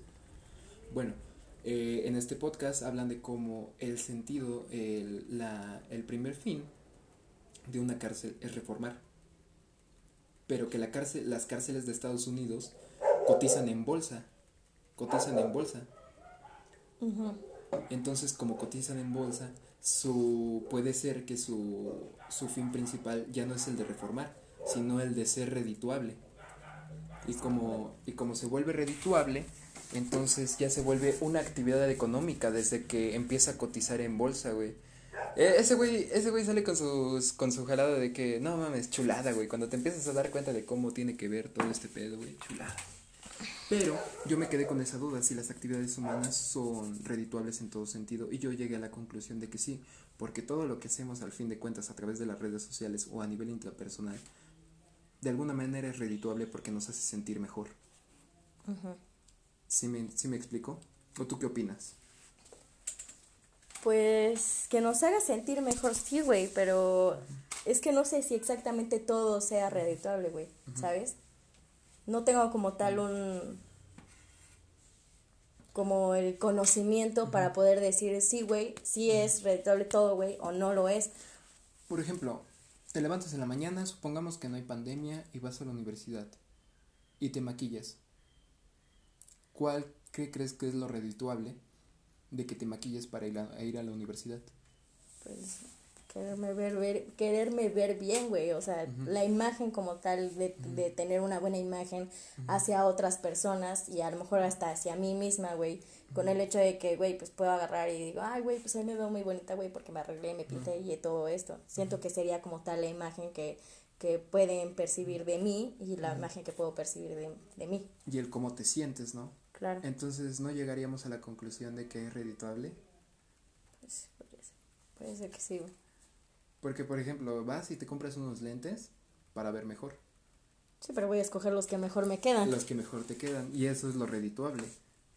Bueno, eh, en este podcast hablan de cómo el sentido, el, la, el primer fin de una cárcel es reformar. Pero que la cárcel, las cárceles de Estados Unidos cotizan en bolsa. Cotizan en bolsa. Entonces, como cotizan en bolsa, su puede ser que su, su fin principal ya no es el de reformar, sino el de ser redituable. Y como, y como se vuelve redituable, entonces ya se vuelve una actividad económica desde que empieza a cotizar en bolsa, güey. Eh, ese güey, ese güey sale con sus, con su jalada de que, no mames, chulada, güey. Cuando te empiezas a dar cuenta de cómo tiene que ver todo este pedo, güey, chulada. Pero yo me quedé con esa duda si las actividades humanas son redituables en todo sentido y yo llegué a la conclusión de que sí, porque todo lo que hacemos al fin de cuentas a través de las redes sociales o a nivel intrapersonal de alguna manera es redituable porque nos hace sentir mejor. Ujú. ¿Sí me, sí me explico? ¿O tú qué opinas? Pues que nos haga sentir mejor, sí, güey, pero es que no sé si exactamente todo sea redituable, güey, ¿sabes? No tengo como tal un como el conocimiento para poder decir sí, güey, sí es redituable todo, güey, o no lo es. Por ejemplo, te levantas en la mañana, supongamos que no hay pandemia y vas a la universidad y te maquillas. ¿Cuál qué crees que es lo redituable de que te maquilles para ir a, a ir a la universidad? Pues quererme ver, ver quererme ver bien, güey, o sea, la imagen como tal de, de tener una buena imagen hacia otras personas y a lo mejor hasta hacia mí misma, güey, con el hecho de que, güey, pues puedo agarrar y digo, ay, güey, pues hoy me veo muy bonita, güey, porque me arreglé, me pinté y todo esto. Siento que sería como tal la imagen que, que pueden percibir de mí y la imagen que puedo percibir de, de mí, Y el cómo te sientes, ¿no? claro. Entonces no llegaríamos a la conclusión de que es redituable. Pues, podría ser, puede ser que sí, güey. Porque, por ejemplo, vas y te compras unos lentes para ver mejor. Sí, pero voy a escoger los que mejor me quedan. Los que mejor te quedan. Y eso es lo redituable.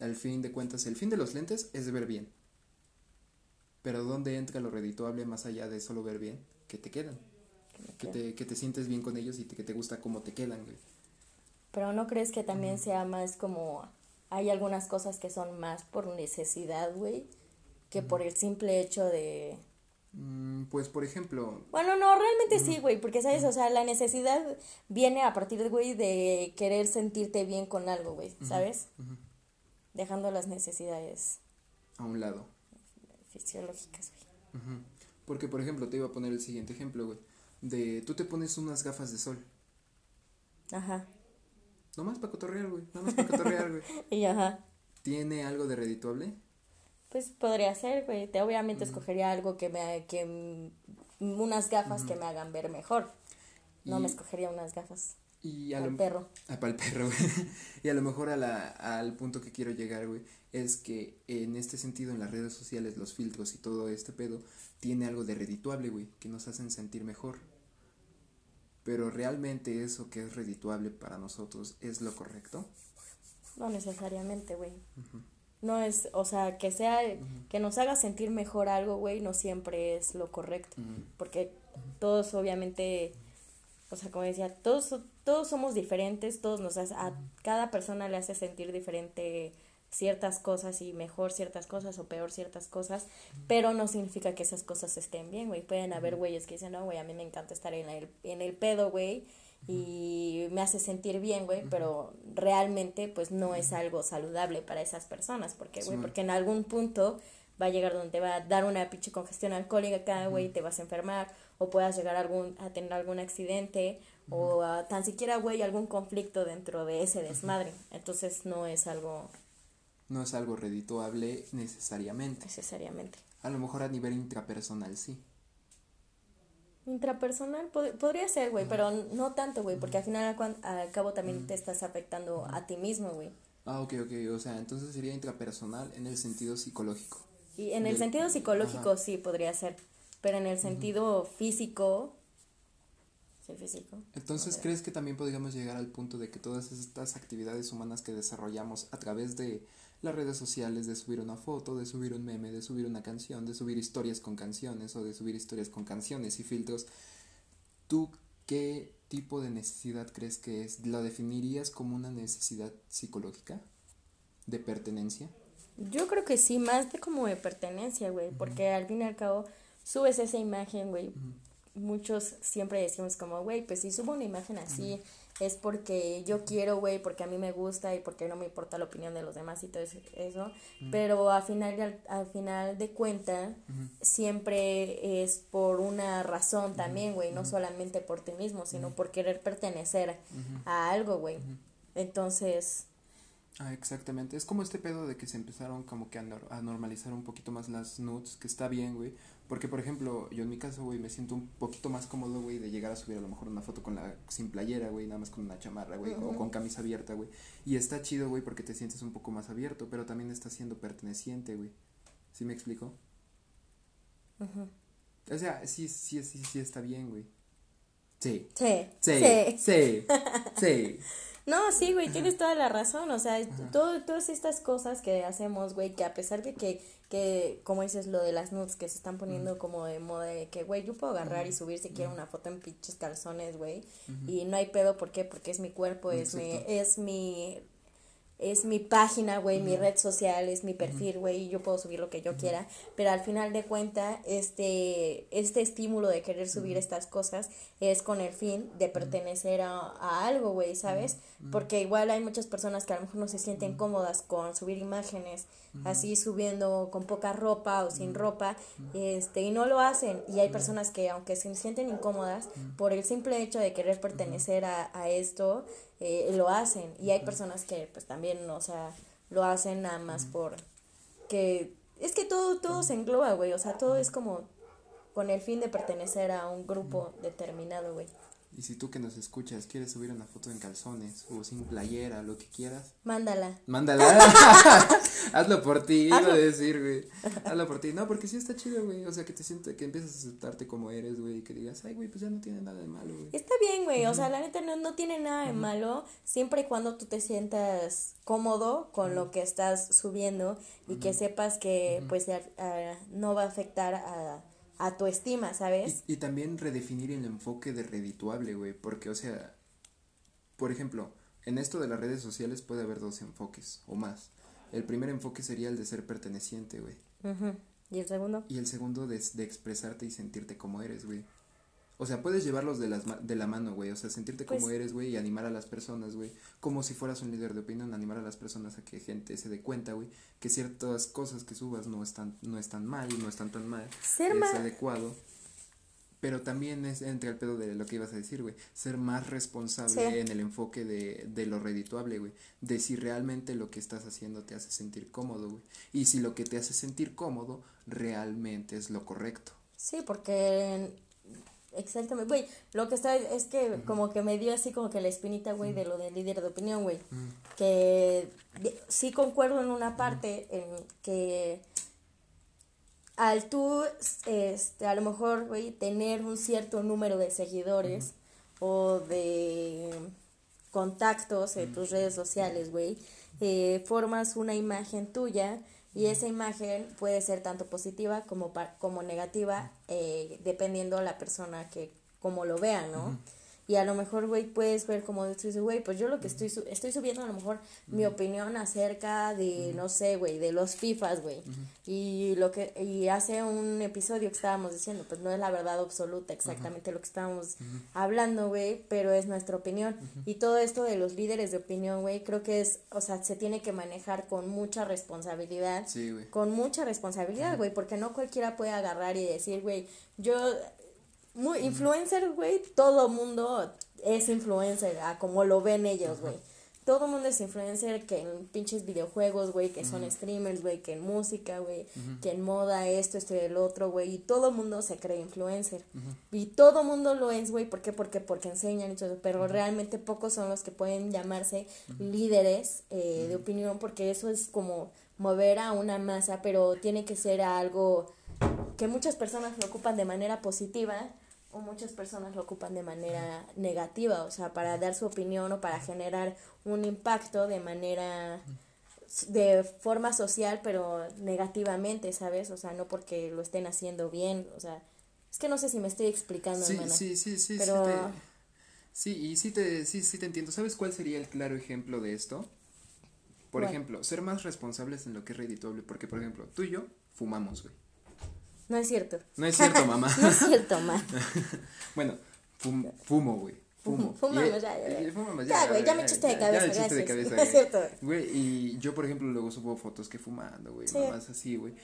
Al fin de cuentas, el fin de los lentes es ver bien. Pero ¿dónde entra lo redituable más allá de solo ver bien? Que te quedan. Que te, que te sientes bien con ellos y te- que te gusta cómo te quedan, güey. Pero ¿no crees que también sea más como... Hay algunas cosas que son más por necesidad, güey, que por el simple hecho de... Mm, pues, por ejemplo... Bueno, no, realmente sí, güey, porque, ¿sabes? O sea, la necesidad viene a partir, güey, de querer sentirte bien con algo, güey, ¿sabes? Dejando las necesidades A un lado. fisiológicas, güey. Porque, por ejemplo, te iba a poner el siguiente ejemplo, güey. De tú te pones unas gafas de sol. Ajá. Nomás para cotorrear, güey. Nada más para cotorrear, güey. Y ajá. ¿Tiene algo de redituable? Pues podría ser, güey. Te obviamente escogería algo que me que unas gafas que me hagan ver mejor. No Y- me escogería unas gafas Y a al lo, perro. Ah, para el perro, güey. y a lo mejor a la, al punto que quiero llegar, güey, es que en este sentido, en las redes sociales, los filtros y todo este pedo, tiene algo de redituable, güey, que nos hacen sentir mejor. Pero realmente eso que es redituable para nosotros es lo correcto. No necesariamente, güey. No es, o sea, que sea, que nos haga sentir mejor algo, güey, no siempre es lo correcto. Porque todos, obviamente, o sea, como decía, todos, todos somos diferentes, todos nos hace, a cada persona le hace sentir diferente ciertas cosas y mejor ciertas cosas o peor ciertas cosas, pero no significa que esas cosas estén bien, güey. Pueden haber güeyes que dicen, no, güey, a mí me encanta estar en el, en el pedo, güey, y me hace sentir bien, güey, pero realmente, pues, no es algo saludable para esas personas, porque, güey, Sí. porque en algún punto va a llegar donde te va a dar una pinche congestión alcohólica acá, güey, te vas a enfermar, o puedas llegar a, algún, a tener algún accidente, o a tan siquiera, güey, algún conflicto dentro de ese desmadre. Entonces no es algo No es algo redituable necesariamente. necesariamente. A lo mejor a nivel intrapersonal sí. Intrapersonal pod- podría ser, güey, pero no tanto, güey, porque al final al cabo también te estás afectando a ti mismo, güey. Ah, ok, ok. O sea, entonces sería intrapersonal en el sentido psicológico. Y en el sentido psicológico Ajá. sí podría ser, pero en el sentido físico, sí, físico. Entonces, ¿crees que también podríamos llegar al punto de que todas estas actividades humanas que desarrollamos a través de las redes sociales, de subir una foto, de subir un meme, de subir una canción, de subir historias con canciones o de subir historias con canciones y filtros, ¿tú qué tipo de necesidad crees que es? ¿Lo definirías como una necesidad psicológica? ¿De pertenencia? Yo creo que sí, más de como de pertenencia, güey, porque al fin y al cabo subes esa imagen, güey. Muchos siempre decimos como, güey, pues si subo una imagen así es porque yo quiero, güey, porque a mí me gusta y porque no me importa la opinión de los demás y todo eso. Pero al final, al, al final de cuenta, siempre es por una razón también, güey, no solamente por ti mismo, sino por querer pertenecer a algo, güey. Entonces, Ah, exactamente. Es como este pedo de que se empezaron como que a, nor- a normalizar un poquito más las nudes, que está bien, güey. Porque, por ejemplo, yo en mi caso, güey, me siento un poquito más cómodo, güey, de llegar a subir a lo mejor una foto con la, sin playera, güey, nada más con una chamarra, güey, o con camisa abierta, güey. Y está chido, güey, porque te sientes un poco más abierto, pero también estás siendo perteneciente, güey. ¿Sí me explico? O sea, sí, sí, sí, sí está bien, güey. Sí. sí, Sí. sí. Sí. Sí. No, sí, güey, tienes toda la razón, o sea, todo, todas estas cosas que hacemos, güey, que a pesar de que, que, como dices, lo de las nudes que se están poniendo como de moda, de que, güey, yo puedo agarrar y subir si quiero una foto en pinches calzones, güey, y no hay pedo, ¿por qué? Porque es mi cuerpo, es mi, es mi, es mi página, güey, mi red social, es mi perfil, güey, y yo puedo subir lo que yo quiera, pero al final de cuenta, este, este estímulo de querer subir estas cosas es con el fin de pertenecer a, a algo, güey, ¿sabes? Porque igual hay muchas personas que a lo mejor no se sienten cómodas con subir imágenes, así subiendo con poca ropa o sin ropa, este, y no lo hacen, y hay personas que aunque se sienten incómodas, por el simple hecho de querer pertenecer a, a esto, eh, lo hacen, y hay personas que pues también, o sea, lo hacen nada más por que es que todo todo se engloba, güey, o sea, todo es como con el fin de pertenecer a un grupo determinado, güey. Y si tú que nos escuchas quieres subir una foto en calzones o sin playera, lo que quieras, Mándala. mándala. Hazlo por ti, iba a decir, güey. Hazlo por ti. No, porque sí está chido, güey. O sea, que te sientes, que empiezas a aceptarte como eres, güey. Y que digas, ay, güey, pues ya no tiene nada de malo, güey. Está bien, güey, o sea, la neta no, no tiene nada de malo, siempre y cuando tú te sientas cómodo con lo que estás subiendo y que sepas que pues a- a- no va a afectar a, a tu estima, ¿sabes? Y, y también redefinir el enfoque de redituable, güey. Porque, o sea, por ejemplo, en esto de las redes sociales puede haber dos enfoques o más. El primer enfoque sería el de ser perteneciente, güey. ¿Y el segundo? Y el segundo de, de expresarte y sentirte como eres, güey. O sea, puedes llevarlos de, las, de la mano, güey. O sea, sentirte como Pues eres, güey, y animar a las personas, güey. Como si fueras un líder de opinión, animar a las personas a que gente se dé cuenta, güey, que ciertas cosas que subas no están, no están mal, no están tan mal. Ser es adecuado. Pero también es entre el pedo de lo que ibas a decir, güey. Ser más responsable Sí. en el enfoque de, de lo redituable, güey. De si realmente lo que estás haciendo te hace sentir cómodo, güey. Y si lo que te hace sentir cómodo realmente es lo correcto. Sí, porque exactamente, güey, lo que está es que como que me dio así como que la espinita, güey, de lo del líder de opinión, güey, que de- sí concuerdo en una parte en que al tú, este, a lo mejor, güey, tener un cierto número de seguidores o de contactos en tus redes sociales, güey, eh, formas una imagen tuya y esa imagen puede ser tanto positiva como, como negativa, eh, dependiendo la persona que, como lo vea, ¿no? Y a lo mejor, güey, puedes ver como dices, güey, pues yo lo que estoy, su- estoy subiendo a lo mejor mi opinión acerca de, no sé, güey, de los FIFAs, güey. Y lo que, y hace un episodio que estábamos diciendo, pues no es la verdad absoluta exactamente lo que estábamos hablando, güey, pero es nuestra opinión. Y todo esto de los líderes de opinión, güey, creo que es, o sea, se tiene que manejar con mucha responsabilidad. Sí, güey. con mucha responsabilidad, güey, porque no cualquiera puede agarrar y decir, güey, yo, muy influencer, güey, todo mundo es influencer, a como lo ven ellos, güey. Todo mundo es influencer que en pinches videojuegos, güey, que son streamers, güey, que en música, güey, que en moda, esto, esto y el otro, güey, y todo mundo se cree influencer. Y todo mundo lo es, güey, ¿por qué? Porque, porque enseñan y todo, pero realmente pocos son los que pueden llamarse líderes eh, de opinión, porque eso es como mover a una masa, pero tiene que ser algo que muchas personas lo ocupan de manera positiva o muchas personas lo ocupan de manera negativa, o sea, para dar su opinión o para generar un impacto de manera de forma social, pero negativamente, ¿sabes? O sea, no porque lo estén haciendo bien, o sea, es que no sé si me estoy explicando, Sí, hermana. sí, sí, sí, Pero- sí, te, sí, y sí te, sí, sí te entiendo. ¿Sabes cuál sería el claro ejemplo de esto? Por ¿Cuál? ejemplo, ser más responsables en lo que es redituable, porque por ejemplo, tú y yo fumamos, güey. No es cierto. No es cierto, mamá. no es cierto, ma. Bueno, fum- fumo, güey. Fumo. Fumamos, Y- ya, ya, ya. y fumamos, Ya, güey, ya me echaste de cabeza, Ya me echaste de cabeza, No es güey. cierto. Güey, y yo, por ejemplo, luego subo fotos que fumando, güey, Sí. mamás así, güey.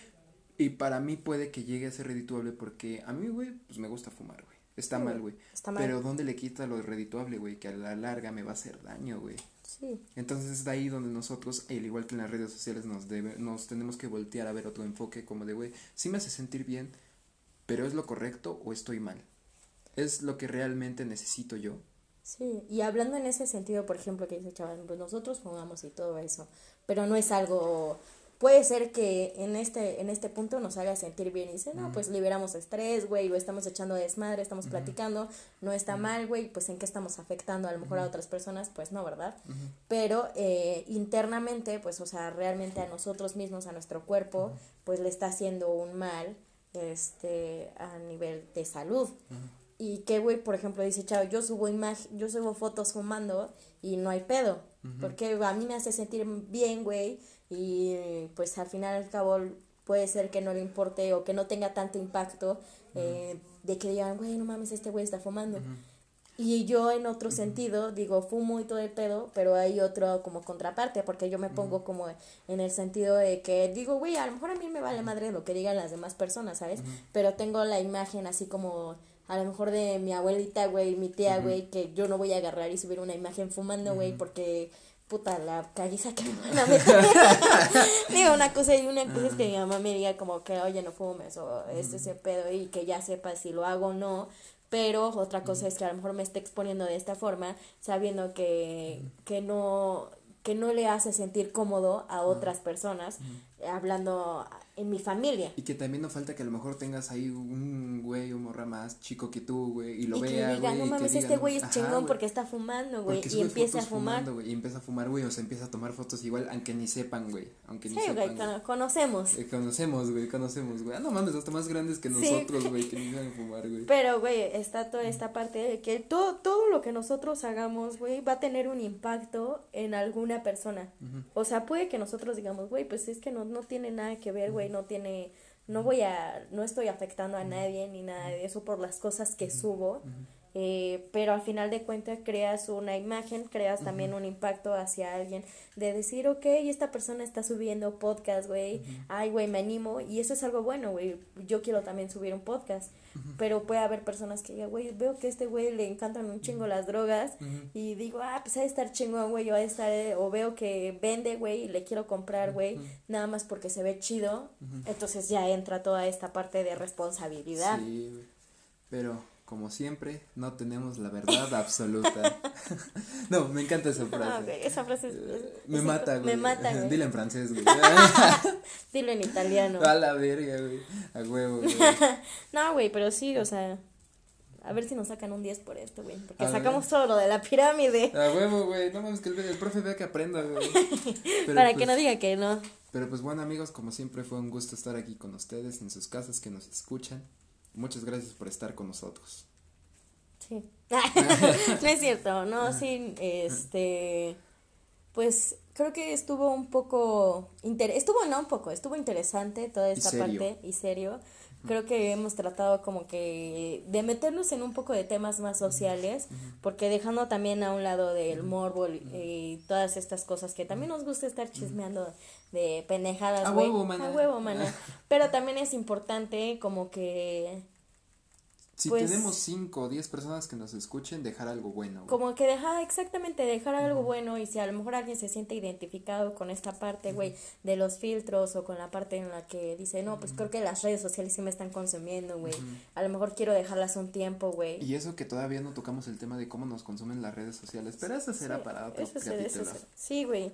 Y para mí puede que llegue a ser redituable porque a mí, güey, pues me gusta fumar, güey. Está Sí, mal, güey. está mal. Pero ¿dónde le quita lo redituable, güey? Que a la larga me va a hacer daño, güey. Sí. Entonces es de ahí donde nosotros, al igual que en las redes sociales, nos, debe, nos tenemos que voltear a ver otro enfoque como de, güey, sí me hace sentir bien, pero ¿es lo correcto o estoy mal? ¿Es lo que realmente necesito yo? Sí, y hablando en ese sentido, por ejemplo, que dice chaval, pues nosotros fumamos y todo eso, pero no es algo, puede ser que en este, en este punto nos haga sentir bien y dice, no, pues liberamos estrés, güey, o estamos echando desmadre, estamos platicando, no está mal, güey, pues en qué estamos afectando a lo mejor a otras personas, pues no, ¿verdad? Pero eh, internamente, pues, o sea, realmente a nosotros mismos, a nuestro cuerpo, pues le está haciendo un mal, este, a nivel de salud. Y que, güey, por ejemplo, dice, chavo, yo subo imagen, yo subo fotos fumando y no hay pedo. Porque a mí me hace sentir bien, güey. Y pues al final al cabo puede ser que no le importe o que no tenga tanto impacto eh, de que digan, güey, no mames, este güey está fumando. Y yo en otro sentido digo, fumo y todo el pedo, pero hay otro como contraparte, porque yo me pongo como en el sentido de que digo, güey, a lo mejor a mí me vale madre lo que digan las demás personas, ¿sabes? Pero tengo la imagen así como a lo mejor de mi abuelita, güey, mi tía, güey, que yo no voy a agarrar y subir una imagen fumando, güey, porque puta la caguiza que me van a meter. Digo, una cosa y una cosa es que mi mamá me diga como que, oye, no fumes o este ese pedo y que ya sepa si lo hago o no. Pero otra cosa es que a lo mejor me esté exponiendo de esta forma, sabiendo que, que no que no le hace sentir cómodo a otras personas, hablando en mi familia. Y que también no falta que a lo mejor tengas ahí un güey o morra más chico que tú, güey, y lo y vea, que diga, güey, no que mames, diga, este güey es ajá, chingón güey, porque está fumando, güey, y empieza a fumar. fumando, güey, y empieza a fumar, güey, o se empieza a tomar fotos igual, aunque ni sepan, güey, aunque ni Sí, sepan. güey, cono- conocemos. Eh, conocemos, güey, conocemos, güey. Ah, no mames, hasta más grandes que Sí. nosotros, güey, que ni saben fumar, güey. Pero, güey, está toda esta parte de que todo, todo lo que nosotros hagamos, güey, va a tener un impacto en alguna persona. O sea, puede que nosotros digamos, güey, pues es que no, no tiene nada que ver, güey, no tiene, no voy a, no estoy afectando a nadie ni nada de eso por las cosas que subo. Eh, pero al final de cuentas creas una imagen, creas también un impacto hacia alguien de decir, ok, esta persona está subiendo podcast, güey, ay, güey, me animo y eso es algo bueno, güey, yo quiero también subir un podcast, pero puede haber personas que digan, güey, veo que a este güey le encantan un chingo las drogas y digo, ah, pues ha de estar chingón, güey, o ha de estar, eh", o veo que vende, güey, y le quiero comprar, güey, nada más porque se ve chido, entonces ya entra toda esta parte de responsabilidad. Sí. Pero, como siempre, no tenemos la verdad absoluta. no, me encanta esa frase. Güey, esa frase es- Eh, es- me es- mata, güey. Me mata, güey. Dile en francés, güey. Dilo en italiano. A la verga, güey. A huevo, güey. No, güey, pero sí, o sea, a ver si nos sacan un 10 por esto, güey. Porque A sacamos ver. todo lo de la pirámide. A huevo, güey. No mames que el, el profe vea que aprenda, güey. Para que pues, no diga que no. Pero pues bueno amigos, como siempre fue un gusto estar aquí con ustedes en sus casas que nos escuchan. Muchas gracias por estar con nosotros. Sí. no es cierto, no, sí, este, pues creo que estuvo un poco, inter estuvo, no un poco, estuvo interesante toda esta parte y serio. Creo que hemos tratado como que de meternos en un poco de temas más sociales, porque dejando también a un lado del morbo y todas estas cosas que también nos gusta estar chismeando de pendejadas, A güey. A huevo, mana. Pero también es importante como que Si Pues- tenemos 5 o 10 personas que nos escuchen, dejar algo bueno. güey. Como que dejar, exactamente, dejar algo bueno y si a lo mejor alguien se siente identificado con esta parte, güey, de los filtros o con la parte en la que dice, no, pues creo que las redes sociales sí me están consumiendo, güey, a lo mejor quiero dejarlas un tiempo, güey. Y eso que todavía no tocamos el tema de cómo nos consumen las redes sociales, pero eso será Sí, para otro eso será- eso capítulo. será. Sí, güey,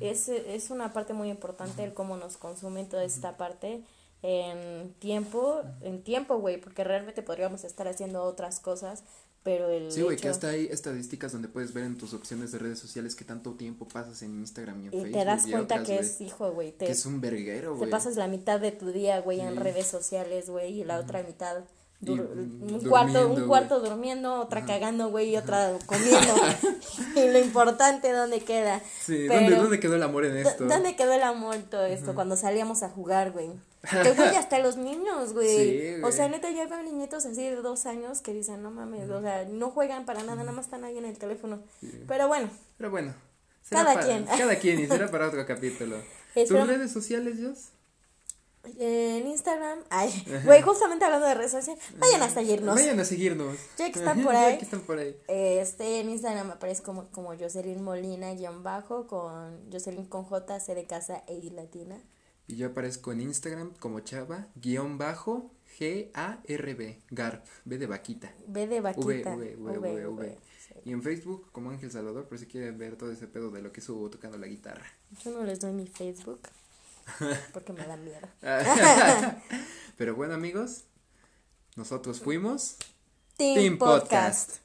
es, es una parte muy importante el cómo nos consumen toda esta parte en tiempo, en tiempo, güey, porque realmente podríamos estar haciendo otras cosas, pero el Sí, güey, que hasta hay estadísticas donde puedes ver en tus opciones de redes sociales qué tanto tiempo pasas en Instagram y en y Facebook. te das y cuenta otras, que es, hijo, güey, te, que es un verguero, Te güey. pasas la mitad de tu día, güey, en redes sociales, güey, y la otra mitad dur- mm, un cuarto, durmiendo, un cuarto durmiendo, otra cagando, güey, y otra comiendo. y lo importante, ¿dónde queda? Sí, Pero- ¿dónde, ¿dónde quedó el amor en ¿Dó- esto? ¿Dónde quedó el amor todo esto? Cuando salíamos a jugar, güey. Que, güey, hasta los niños, güey. Sí, O sea, neta, ya veo niñitos así de dos años que dicen, no mames, o sea, no juegan para nada, nada más están ahí en el teléfono. Pero bueno, Pero bueno. Cada para- quien. Cada quien y será para otro capítulo. Espero- ¿Tus redes sociales, Jos? en Instagram, ay, güey, justamente hablando de redes sociales, vayan a seguirnos. Vayan a seguirnos. Ya que están por Ya ahí. que están por ahí. Este, en Instagram aparece como, como Jocelyn Molina guion bajo con Jocelyn con J, C de casa e I latina. Y yo aparezco en Instagram como chava, guion bajo, G-A-R-B, Garp, B de vaquita. B de vaquita. V, V, V, V, V. sí. Y en Facebook como Ángel Salvador, por si quieren ver todo ese pedo de lo que subo tocando la guitarra. Yo no les doy mi Facebook porque me da miedo. Pero bueno amigos, nosotros fuimos Team. Podcast.